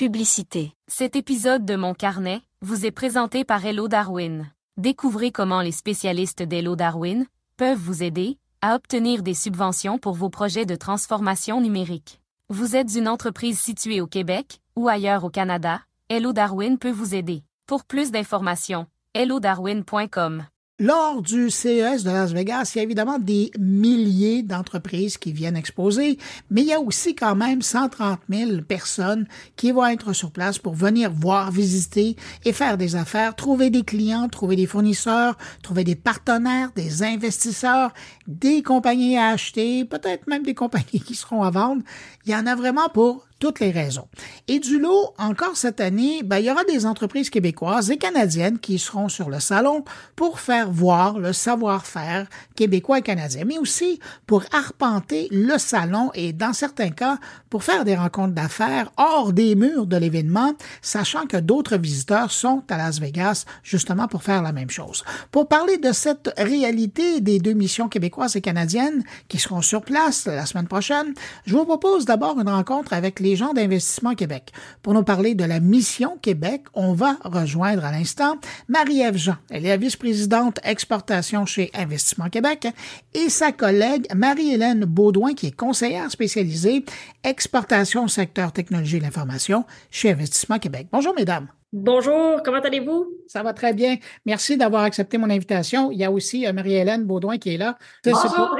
Publicité. Cet épisode de Mon Carnet vous est présenté par Hello Darwin. Découvrez comment les spécialistes d'Hello Darwin peuvent vous aider à obtenir des subventions pour vos projets de transformation numérique. Vous êtes une entreprise située au Québec ou ailleurs au Canada, Hello Darwin peut vous aider. Pour plus d'informations, hellodarwin.com. Lors du CES de Las Vegas, il y a évidemment des milliers d'entreprises qui viennent exposer, mais il y a aussi quand même 130 000 personnes qui vont être sur place pour venir voir, visiter et faire des affaires, trouver des clients, trouver des fournisseurs, trouver des partenaires, des investisseurs, des compagnies à acheter, peut-être même des compagnies qui seront à vendre. Il y en a vraiment pour toutes les raisons. Et du lot, encore cette année, ben, il y aura des entreprises québécoises et canadiennes qui seront sur le salon pour faire voir le savoir-faire québécois et canadien, mais aussi pour arpenter le salon et, dans certains cas, pour faire des rencontres d'affaires hors des murs de l'événement, sachant que d'autres visiteurs sont à Las Vegas justement pour faire la même chose. Pour parler de cette réalité des deux missions québécoises et canadiennes qui seront sur place la semaine prochaine, je vous propose d'abord une rencontre avec les gens d'Investissement Québec. Pour nous parler de la mission Québec, on va rejoindre à l'instant Marie-Ève Jean. Elle est la vice-présidente exportation chez Investissement Québec et sa collègue Marie-Hélène Baudouin qui est conseillère spécialisée exportation secteur technologie et l'information chez Investissement Québec. Bonjour mesdames. Bonjour, comment allez-vous? Ça va très bien. Merci d'avoir accepté mon invitation. Il y a aussi euh, Marie-Hélène Baudouin qui est là. Bonjour,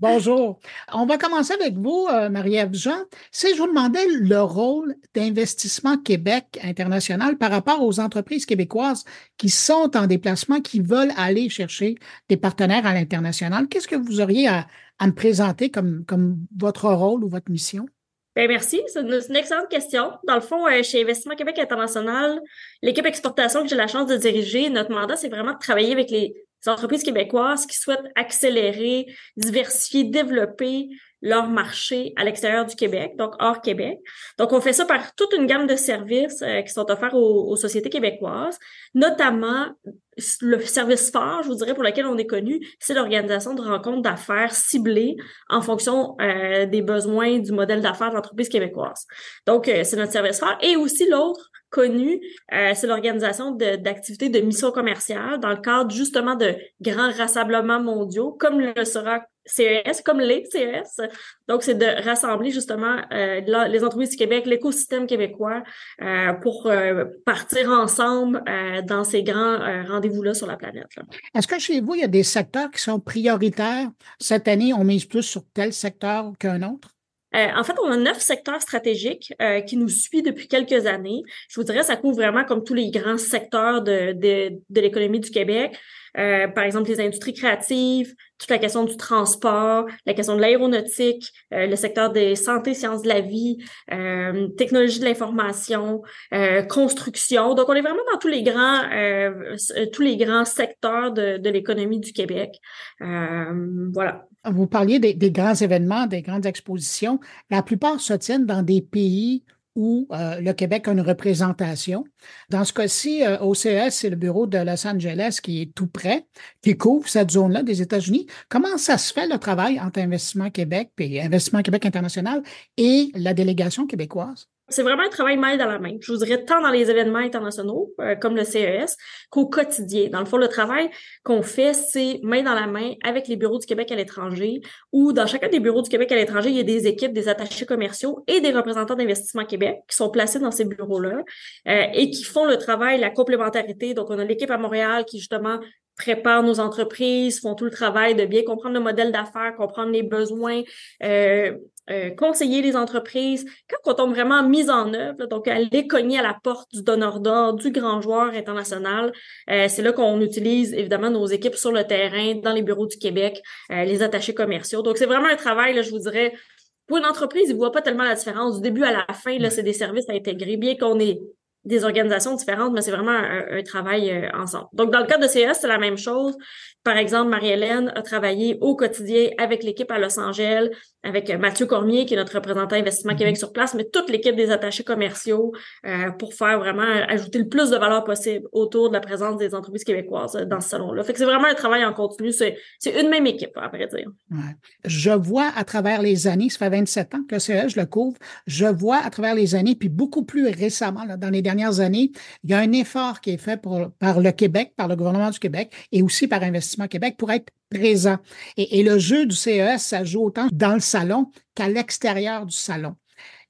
Bonjour. On va commencer avec vous, euh, Marie-Ève Jean. Si je vous demandais le rôle d'Investissement Québec international par rapport aux entreprises québécoises qui sont en déplacement, qui veulent aller chercher des partenaires à l'international, qu'est-ce que vous auriez à, me présenter comme, votre rôle ou votre mission? Bien, merci. C'est une, excellente question. Dans le fond, euh, chez Investissement Québec International, l'équipe exportation que j'ai la chance de diriger, notre mandat, c'est vraiment de travailler avec les entreprises québécoises qui souhaitent accélérer, diversifier, développer leur marché à l'extérieur du Québec, donc hors Québec. Donc, on fait ça par toute une gamme de services euh, qui sont offerts aux, sociétés québécoises, notamment le service phare, je vous dirais, pour lequel on est connu, c'est l'organisation de rencontres d'affaires ciblées en fonction euh, des besoins du modèle d'affaires de l'entreprise québécoise. Donc, euh, c'est notre service phare. Et aussi l'autre, connu, euh, c'est l'organisation d'activités de, mission commerciale dans le cadre justement de grands rassemblements mondiaux, comme le sera CES, comme les CES. Donc, c'est de rassembler justement euh, les entreprises du Québec, l'écosystème québécois, euh, pour partir ensemble dans ces grands rendez-vous-là sur la planète. Est-ce que chez vous, il y a des secteurs qui sont prioritaires? Cette année, on mise plus sur tel secteur qu'un autre? Euh, en fait, on a neuf secteurs stratégiques euh, qui nous suivent depuis quelques années. Je vous dirais, ça couvre vraiment comme tous les grands secteurs de, de, de l'économie du Québec. Euh, par exemple, les industries créatives, toute la question du transport, la question de l'aéronautique, le secteur des santé, sciences de la vie, technologie de l'information, construction. Donc, on est vraiment dans tous les grands, tous les grands secteurs de, de l'économie du Québec. voilà. Vous parliez des, grands événements, des grandes expositions. La plupart se tiennent dans des pays où euh, le Québec a une représentation. Dans ce cas-ci, euh, CES, c'est le bureau de Los Angeles qui est tout près, qui couvre cette zone-là des États-Unis. Comment ça se fait le travail entre Investissement Québec et Investissement Québec International et la délégation québécoise? C'est vraiment un travail main dans la main. Je vous dirais tant dans les événements internationaux euh, comme le CES qu'au quotidien. Dans le fond, le travail qu'on fait, c'est main dans la main avec les bureaux du Québec à l'étranger ou dans chacun des bureaux du Québec à l'étranger, il y a des équipes, des attachés commerciaux et des représentants d'investissement Québec qui sont placés dans ces bureaux-là euh, et qui font le travail, la complémentarité. Donc, on a l'équipe à Montréal qui justement prépare nos entreprises, font tout le travail de bien comprendre le modèle d'affaires, comprendre les besoins, euh, euh, conseiller les entreprises. Quand on tombe vraiment mise en œuvre, donc aller cogner à la porte du donneur d'ordre, du grand joueur international, euh, c'est là qu'on utilise évidemment nos équipes sur le terrain, dans les bureaux du Québec, euh, les attachés commerciaux. Donc c'est vraiment un travail, là, je vous dirais, pour une entreprise, ils ne voient pas tellement la différence. Du début à la fin, là, c'est des services à intégrer. Bien qu'on ait des organisations différentes, mais c'est vraiment un, travail euh, ensemble. Donc, dans le cas de CES, c'est la même chose. Par exemple, Marie-Hélène a travaillé au quotidien avec l'équipe à Los Angeles, avec euh, Mathieu Cormier, qui est notre représentant Investissement mm-hmm. Québec sur place, mais toute l'équipe des attachés commerciaux euh, pour faire vraiment ajouter le plus de valeur possible autour de la présence des entreprises québécoises dans ce salon-là. Fait que c'est vraiment un travail en continu. C'est, c'est une même équipe, à vrai dire. Ouais. Je vois à travers les années, ça fait 27 ans que le CES, je le couvre, je vois à travers les années, puis beaucoup plus récemment, là, dans les dernières années, il y a un effort qui est fait par le Québec, par le gouvernement du Québec et aussi par Investissement Québec pour être présent. Et, le jeu du CES, ça joue autant dans le salon qu'à l'extérieur du salon.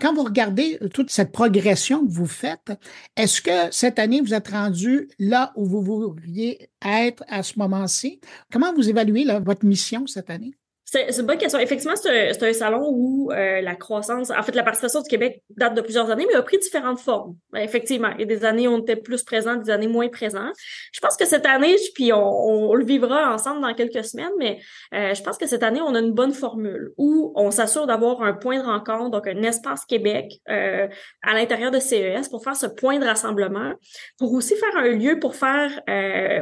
Quand vous regardez toute cette progression que vous faites, est-ce que cette année, vous êtes rendu là où vous voudriez être à ce moment-ci? Comment vous évaluez votre mission cette année? C'est une bonne question. Effectivement, c'est un, salon où euh, la croissance, en fait, la participation du Québec date de plusieurs années, mais a pris différentes formes. Effectivement, il y a des années où on était plus présent, des années moins présents. Je pense que cette année, puis on, le vivra ensemble dans quelques semaines, mais euh, je pense que cette année, on a une bonne formule où on s'assure d'avoir un point de rencontre, donc un espace Québec euh, à l'intérieur de CES pour faire ce point de rassemblement, pour aussi faire un lieu pour faire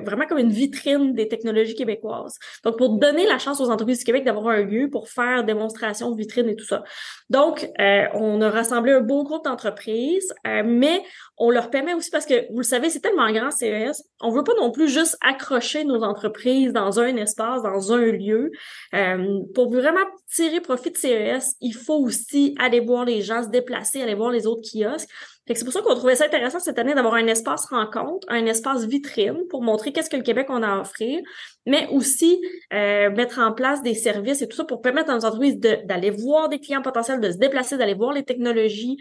vraiment comme une vitrine des technologies québécoises. Donc, pour donner la chance aux entreprises du Québec avoir un lieu pour faire démonstration de vitrine et tout ça. Donc, euh, on a rassemblé un beau groupe d'entreprises, euh, mais on leur permet aussi parce que vous le savez, c'est tellement grand CES, on veut pas non plus juste accrocher nos entreprises dans un espace, dans un lieu. Euh, pour vraiment tirer profit de CES, il faut aussi aller voir les gens se déplacer, aller voir les autres kiosques c'est pour ça qu'on trouvait ça intéressant cette année d'avoir un espace rencontre, un espace vitrine pour montrer qu'est-ce que le Québec a à offrir, mais aussi euh, mettre en place des services et tout ça pour permettre à nos entreprises d'aller voir des clients potentiels, de se déplacer, d'aller voir les technologies.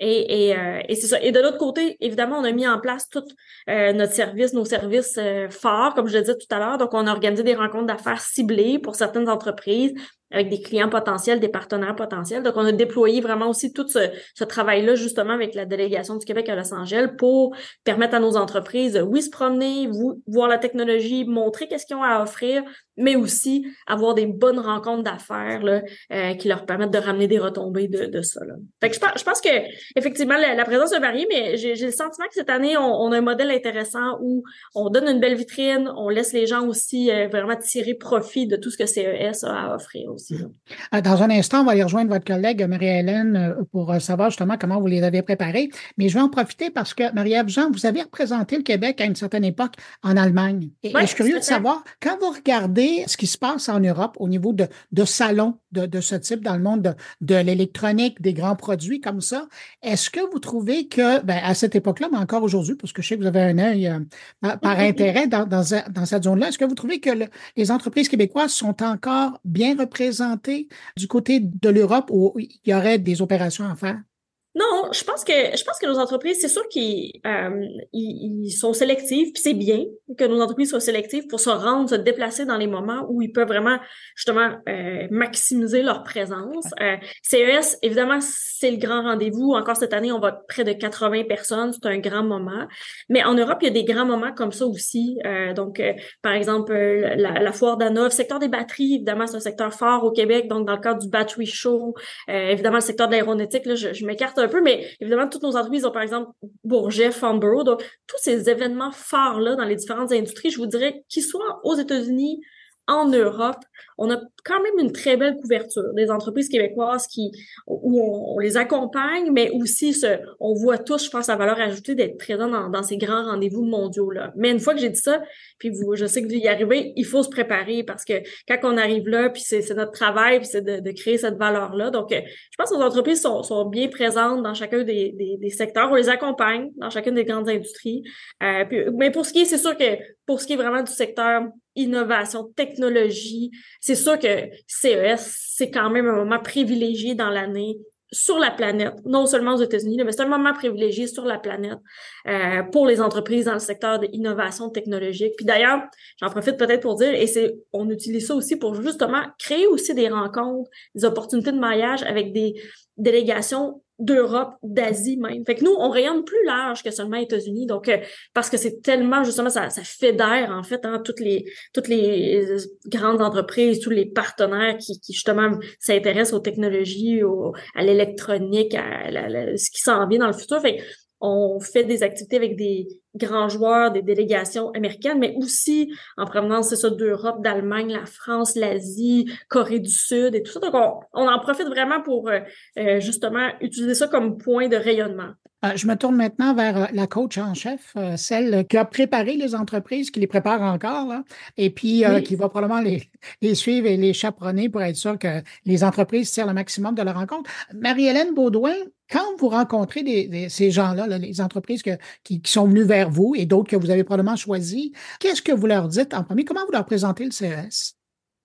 Et, et, euh, et c'est ça. Et de l'autre côté, évidemment, on a mis en place tout euh, notre service, nos services forts, comme je le disais tout à l'heure. Donc, on a organisé des rencontres d'affaires ciblées pour certaines entreprises, avec des clients potentiels, des partenaires potentiels. Donc, on a déployé vraiment aussi tout ce, ce travail-là, justement, avec la délégation du Québec à Los Angeles pour permettre à nos entreprises, oui, se promener, voir la technologie, montrer qu'est-ce qu'ils ont à offrir, mais aussi avoir des bonnes rencontres d'affaires là, euh, qui leur permettent de ramener des retombées de, de ça. Là. Fait que je, pense, je pense que effectivement la, présence a varié, mais j'ai le sentiment que cette année, on, a un modèle intéressant où on donne une belle vitrine, on laisse les gens aussi euh, vraiment tirer profit de tout ce que CES a à offrir aussi. Euh, dans un instant, on va aller rejoindre votre collègue Marie-Hélène pour savoir justement comment vous les avez préparés. Mais je vais en profiter parce que, Marie-Ève Jean, vous avez représenté le Québec à une certaine époque en Allemagne. Et, et je suis curieux de savoir, quand vous regardez ce qui se passe en Europe au niveau de, de salons de, de, ce type dans le monde de, de l'électronique, des grands produits comme ça. Est-ce que vous trouvez que, ben, à cette époque-là, mais encore aujourd'hui, parce que je sais que vous avez un œil euh, par, intérêt dans, dans, dans cette zone-là, est-ce que vous trouvez que les entreprises québécoises sont encore bien représentées du côté de l'Europe où il y aurait des opérations à faire? Non, je pense que je pense que nos entreprises, c'est sûr qu'ils euh, ils, sont sélectifs, puis c'est bien que nos entreprises soient sélectives pour se rendre, se déplacer dans les moments où ils peuvent vraiment justement euh, maximiser leur présence. Euh, CES, évidemment, c'est le grand rendez-vous. Encore cette année, on va près de 80 personnes, c'est un grand moment. Mais en Europe, il y a des grands moments comme ça aussi. Euh, donc, par exemple, la, la foire d'Anov, secteur des batteries, évidemment, c'est un secteur fort au Québec. Donc, dans le cadre du Battery Show, évidemment, le secteur de l'aéronautique, là, je, je m'écarte un peu, mais évidemment, toutes nos entreprises ont, par exemple, Bourget, Farnborough, donc tous ces événements forts-là dans les différentes industries, je vous dirais qu'ils soient aux États-Unis, en Europe, on a quand même une très belle couverture des entreprises québécoises qui où on, les accompagne, mais aussi ce, on voit tous, je pense, la valeur ajoutée d'être présent dans, dans, ces grands rendez-vous mondiaux là. Mais une fois que j'ai dit ça, puis vous, je sais que vous y arrivez, il faut se préparer parce que quand on arrive là, puis c'est notre travail, puis c'est de, de, créer cette valeur là. Donc, euh, je pense que nos entreprises sont, sont bien présentes dans chacun des, des, des, secteurs, on les accompagne dans chacune des grandes industries. Euh, mais pour ce qui est, c'est sûr que pour ce qui est vraiment du secteur innovation, technologie. C'est sûr que CES, c'est quand même un moment privilégié dans l'année sur la planète, non seulement aux États-Unis, mais c'est un moment privilégié sur la planète euh, pour les entreprises dans le secteur de l'innovation technologique. Puis d'ailleurs, j'en profite peut-être pour dire, et c'est, on utilise ça aussi pour justement créer aussi des rencontres, des opportunités de maillage avec des délégations d'Europe, d'Asie même. Fait que nous, on rayonne plus large que seulement États-Unis. Donc, euh, parce que c'est tellement, justement, ça, ça fédère, en fait, hein, toutes les toutes les grandes entreprises, tous les partenaires qui, qui justement, s'intéressent aux technologies, au, à l'électronique, à, ce qui s'en vient dans le futur. Fait on fait des activités avec des grands joueurs, des délégations américaines, mais aussi en provenance, c'est ça, d'Europe, d'Allemagne, la France, l'Asie, Corée du Sud et tout ça. Donc, on, en profite vraiment pour euh, euh, justement utiliser ça comme point de rayonnement. Euh, je me tourne maintenant vers la coach en chef, celle qui a préparé les entreprises, qui les prépare encore, et puis qui va probablement les, les, suivre et les chaperonner pour être sûr que les entreprises tirent le maximum de leur rencontre. Marie-Hélène Baudouin, quand vous rencontrez ces gens-là, les entreprises qui, sont venues vers vous et d'autres que vous avez probablement choisies, qu'est-ce que vous leur dites en premier? Comment vous leur présentez le CES?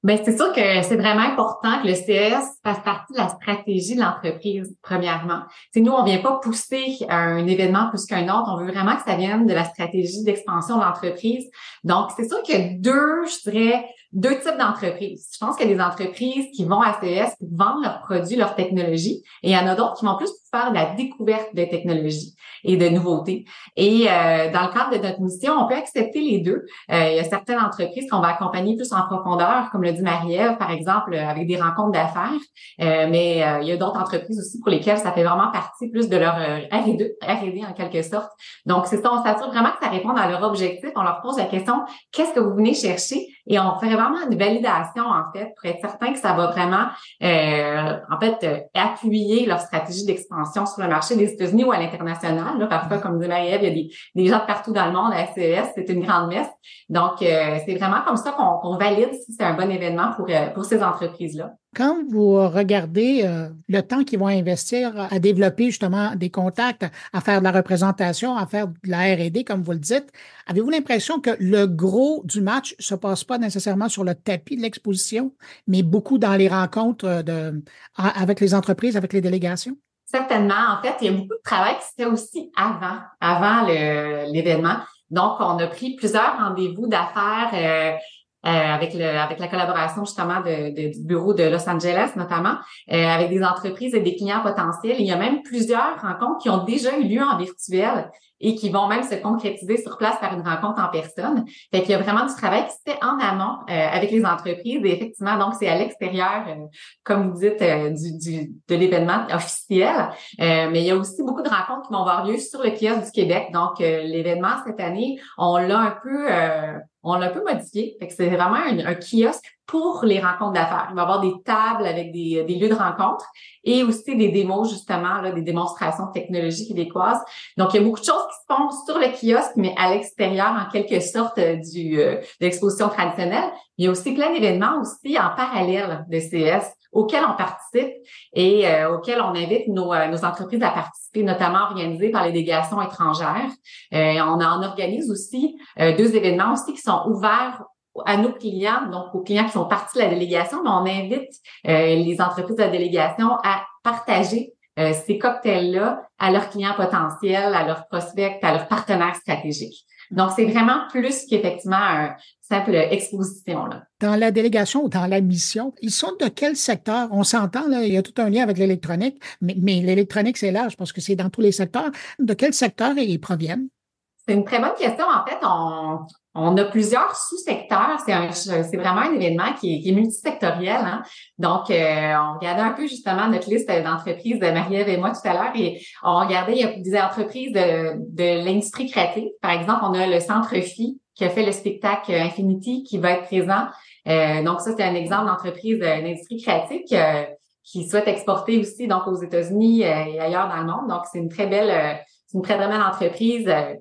Bien, c'est sûr que c'est vraiment important que le CES fasse partie de la stratégie de l'entreprise, premièrement. C'est nous, on vient pas pousser un événement plus qu'un autre. On veut vraiment que ça vienne de la stratégie d'expansion de l'entreprise. Donc, c'est sûr qu'il y a deux, je dirais, deux types d'entreprises. Je pense qu'il y a des entreprises qui vont à CES pour vendre leurs produits, leurs technologies, et il y en a d'autres qui vont plus faire de la découverte de technologies et de nouveautés. Et euh, dans le cadre de notre mission, on peut accepter les deux. Euh, il y a certaines entreprises qu'on va accompagner plus en profondeur, comme le dit Marie-Ève, par exemple, avec des rencontres d'affaires. Euh, mais il y a d'autres entreprises aussi pour lesquelles ça fait vraiment partie plus de leur R&D, R&D en quelque sorte. Donc, c'est ça, on s'assure vraiment que ça répond à leur objectif. On leur pose la question, qu'est-ce que vous venez chercher? Et on fait vraiment une validation, en fait, pour être certain que ça va vraiment, en fait, appuyer leur stratégie d'expansion sur le marché des États-Unis ou à l'international. Là, parfois, comme dit Marie-Ève, il y a des, gens de partout dans le monde à CES, c'est une grande messe. Donc, euh, c'est vraiment comme ça qu'on valide si c'est un bon événement pour, euh, pour ces entreprises-là. Quand vous regardez euh, le temps qu'ils vont investir à développer justement des contacts, à faire de la représentation, à faire de la R&D, comme vous le dites, avez-vous l'impression que le gros du match se passe pas nécessairement sur le tapis de l'exposition, mais beaucoup dans les rencontres de, avec les entreprises, avec les délégations? Certainement. En fait, il y a beaucoup de travail qui se fait aussi avant, avant l'événement. Donc, on a pris plusieurs rendez-vous d'affaires euh, euh, avec le avec la collaboration justement de, du bureau de Los Angeles notamment, euh, avec des entreprises et des clients potentiels. Il y a même plusieurs rencontres qui ont déjà eu lieu en virtuel et qui vont même se concrétiser sur place par une rencontre en personne. Fait qu'il y a vraiment du travail qui se fait en amont euh, avec les entreprises et effectivement, donc c'est à l'extérieur, comme vous dites, du, du, de l'événement officiel. mais il y a aussi beaucoup de rencontres qui vont avoir lieu sur le kiosque du Québec. Donc, l'événement cette année, on l'a un peu on l'a un peu modifié. Fait que c'est vraiment un, kiosque pour les rencontres d'affaires. Il va y avoir des tables avec des, lieux de rencontre et aussi des démos, justement, là, des démonstrations technologiques québécoises. Donc, il y a beaucoup de choses qui se font sur le kiosque, mais à l'extérieur, en quelque sorte, euh, du, euh, de l'exposition traditionnelle. Il y a aussi plein d'événements aussi en parallèle de CS auxquels on participe et euh, auxquels on invite nos, euh, nos, entreprises à participer, notamment organisées par les délégations étrangères. Euh, on en organise aussi euh, deux événements aussi qui sont ouverts à nos clients, donc aux clients qui font partie de la délégation, mais on invite les entreprises de la délégation à partager ces cocktails-là à leurs clients potentiels, à leurs prospects, à leurs partenaires stratégiques. Donc, c'est vraiment plus qu'effectivement un simple exposition. Là. Dans la délégation ou dans la mission, ils sont de quel secteur? On s'entend, là, il y a tout un lien avec l'électronique, mais, mais l'électronique, c'est large parce que c'est dans tous les secteurs. De quel secteur ils proviennent? C'est une très bonne question. En fait, on, on a plusieurs sous-secteurs. C'est vraiment un événement qui est, qui est multisectoriel. Hein? Donc, euh, on regardait un peu justement notre liste d'entreprises de Marie-Ève et moi tout à l'heure et on regardait, il y a des entreprises de, l'industrie créative. Par exemple, on a le Centre Phi qui a fait le spectacle Infinity qui va être présent. Euh, donc, ça, c'est un exemple d'entreprise d'industrie créative qui, qui, souhaite exporter aussi donc aux États-Unis et ailleurs dans le monde. Donc, c'est une très belle c'est une très, très entreprise euh,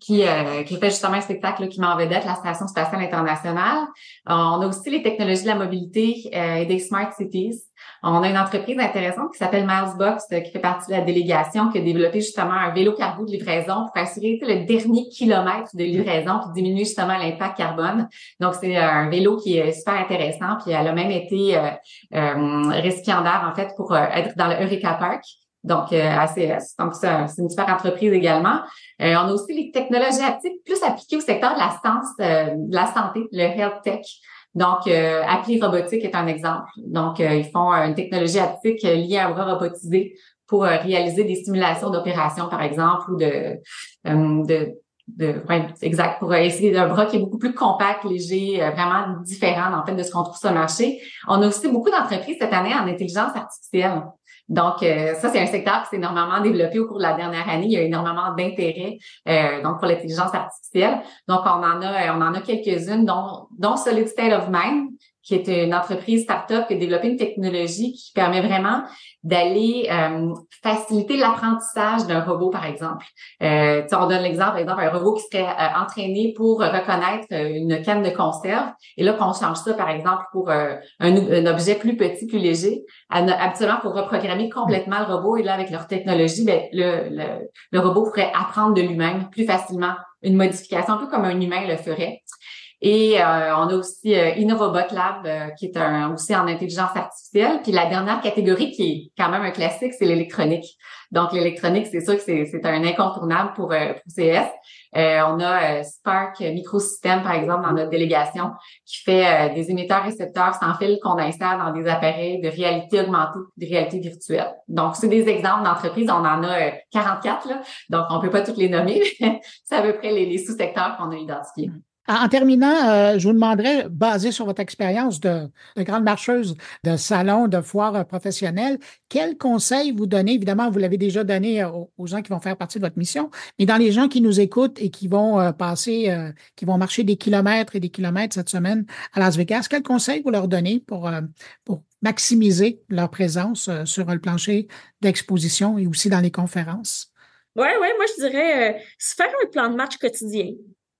qui, euh, qui fait justement un spectacle qui met en vedette la Station spatiale internationale. Euh, on a aussi les technologies de la mobilité et des smart cities. On a une entreprise intéressante qui s'appelle Milesbox, qui fait partie de la délégation, qui a développé justement un vélo cargo de livraison pour assurer le dernier kilomètre de livraison pour diminuer justement l'impact carbone. Donc, c'est un vélo qui est super intéressant. Puis elle a même été euh, récipiendaire, en fait, pour être dans le Eureka Park donc euh, ACS. Donc, c'est une super entreprise également. Euh, on a aussi les technologies aptiques plus appliquées au secteur de la science, euh, de la santé, le health tech. Donc, euh, Appli Robotique est un exemple. Donc, ils font une technologie aptique liée à un bras robotisé pour réaliser des simulations d'opérations, par exemple, ou de, de de exact pour essayer d'un bras qui est beaucoup plus compact, léger, vraiment différent en fait de ce qu'on trouve sur le marché. On a aussi beaucoup d'entreprises cette année en intelligence artificielle. Donc, euh, ça, c'est un secteur qui s'est énormément développé au cours de la dernière année. Il y a énormément d'intérêt euh, donc pour l'intelligence artificielle. Donc, on en a, on en a quelques-unes, dont, dont Solid State of Mind, qui est une entreprise start-up qui a développé une technologie qui permet vraiment d'aller euh, faciliter l'apprentissage d'un robot, par exemple. Euh, on donne l'exemple, par exemple, un robot qui serait euh, entraîné pour reconnaître euh, une canne de conserve. Et là, qu'on change ça, par exemple, pour un, un, objet plus petit, plus léger, habituellement pour reprogrammer complètement le robot. Et là, avec leur technologie, ben, le, le, le robot pourrait apprendre de lui-même plus facilement une modification, un peu comme un humain le ferait. Et euh, on a aussi euh, Lab, euh, qui est un, aussi en intelligence artificielle. Puis la dernière catégorie, qui est quand même un classique, c'est l'électronique. Donc l'électronique, c'est sûr que c'est un incontournable pour, pour CS. on a Spark Microsystem, par exemple, dans notre délégation, qui fait des émetteurs-récepteurs sans fil qu'on installe dans des appareils de réalité augmentée, de réalité virtuelle. Donc, c'est des exemples d'entreprises. On en a 44, là, donc on peut pas toutes les nommer, c'est à peu près les sous-secteurs qu'on a identifiés. En terminant, euh, je vous demanderais, basé sur votre expérience de, grande marcheuse de salon, de foire professionnelle, quels conseils vous donnez? Évidemment, vous l'avez déjà donné euh, aux, gens qui vont faire partie de votre mission, mais dans les gens qui nous écoutent et qui vont euh, passer, qui vont marcher des kilomètres et des kilomètres cette semaine à Las Vegas, quels conseils vous leur donnez pour, pour maximiser leur présence sur le plancher d'exposition et aussi dans les conférences? Oui, oui, moi je dirais se faire un plan de match quotidien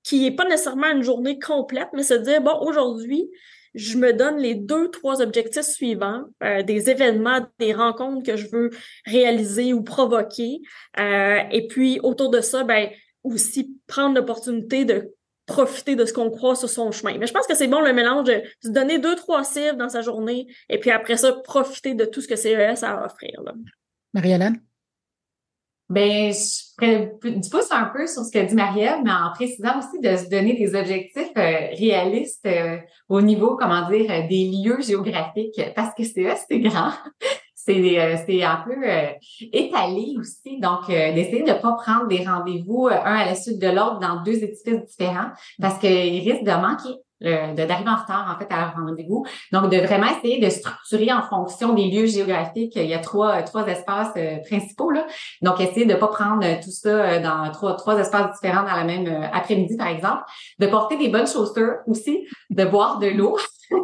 qui n'est pas nécessairement une journée complète, mais se dire, bon, aujourd'hui, je me donne les deux, trois objectifs suivants, euh, des événements, des rencontres que je veux réaliser ou provoquer. Euh, et puis, autour de ça, ben, aussi prendre l'opportunité de profiter de ce qu'on croit sur son chemin. Mais je pense que c'est bon le mélange de se donner deux, trois cibles dans sa journée et puis après ça, profiter de tout ce que CES a à offrir. Marie-Hélène? Ben, je du pouce un peu sur ce que dit Marielle, mais en précisant aussi de se donner des objectifs euh, réalistes euh, au niveau, comment dire, euh, des lieux géographiques, parce que c'est c'est grand. c'est un peu étalé aussi, donc d'essayer de ne pas prendre des rendez-vous un à la suite de l'autre dans deux édifices différents, parce qu'il risque de manquer d'arriver en retard en fait à leur rendez-vous. Donc de vraiment essayer de structurer en fonction des lieux géographiques. Il y a trois trois espaces euh, principaux là. Donc essayer de pas prendre tout ça euh, dans trois trois espaces différents dans la même euh, après-midi par exemple. De porter des bonnes chaussures aussi, de boire de l'eau.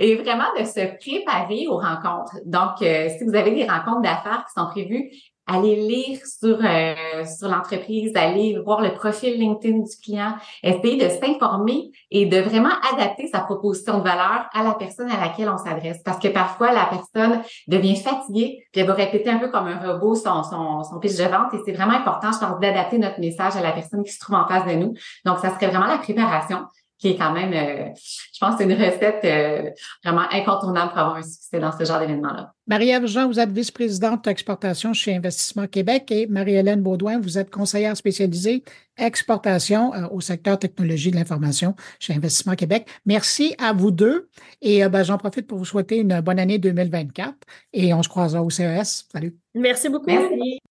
et vraiment de se préparer aux rencontres. Donc, si vous avez des rencontres d'affaires qui sont prévues, aller lire sur euh, sur l'entreprise, aller voir le profil LinkedIn du client, essayer de s'informer et de vraiment adapter sa proposition de valeur à la personne à laquelle on s'adresse. Parce que parfois, la personne devient fatiguée, puis elle va répéter un peu comme un robot son, son, son pitch de vente. Et c'est vraiment important, je pense, d'adapter notre message à la personne qui se trouve en face de nous. Donc, ça serait vraiment la préparation qui est quand même, euh, je pense, une recette euh, vraiment incontournable pour avoir un succès dans ce genre d'événement-là. Marie-Ève Jean, vous êtes vice-présidente d'exportation chez Investissement Québec et Marie-Hélène Baudouin, vous êtes conseillère spécialisée exportation euh, au secteur technologie de l'information chez Investissement Québec. Merci à vous deux et ben, j'en profite pour vous souhaiter une bonne année 2024 et on se croisera au CES. Salut. Merci beaucoup. Merci.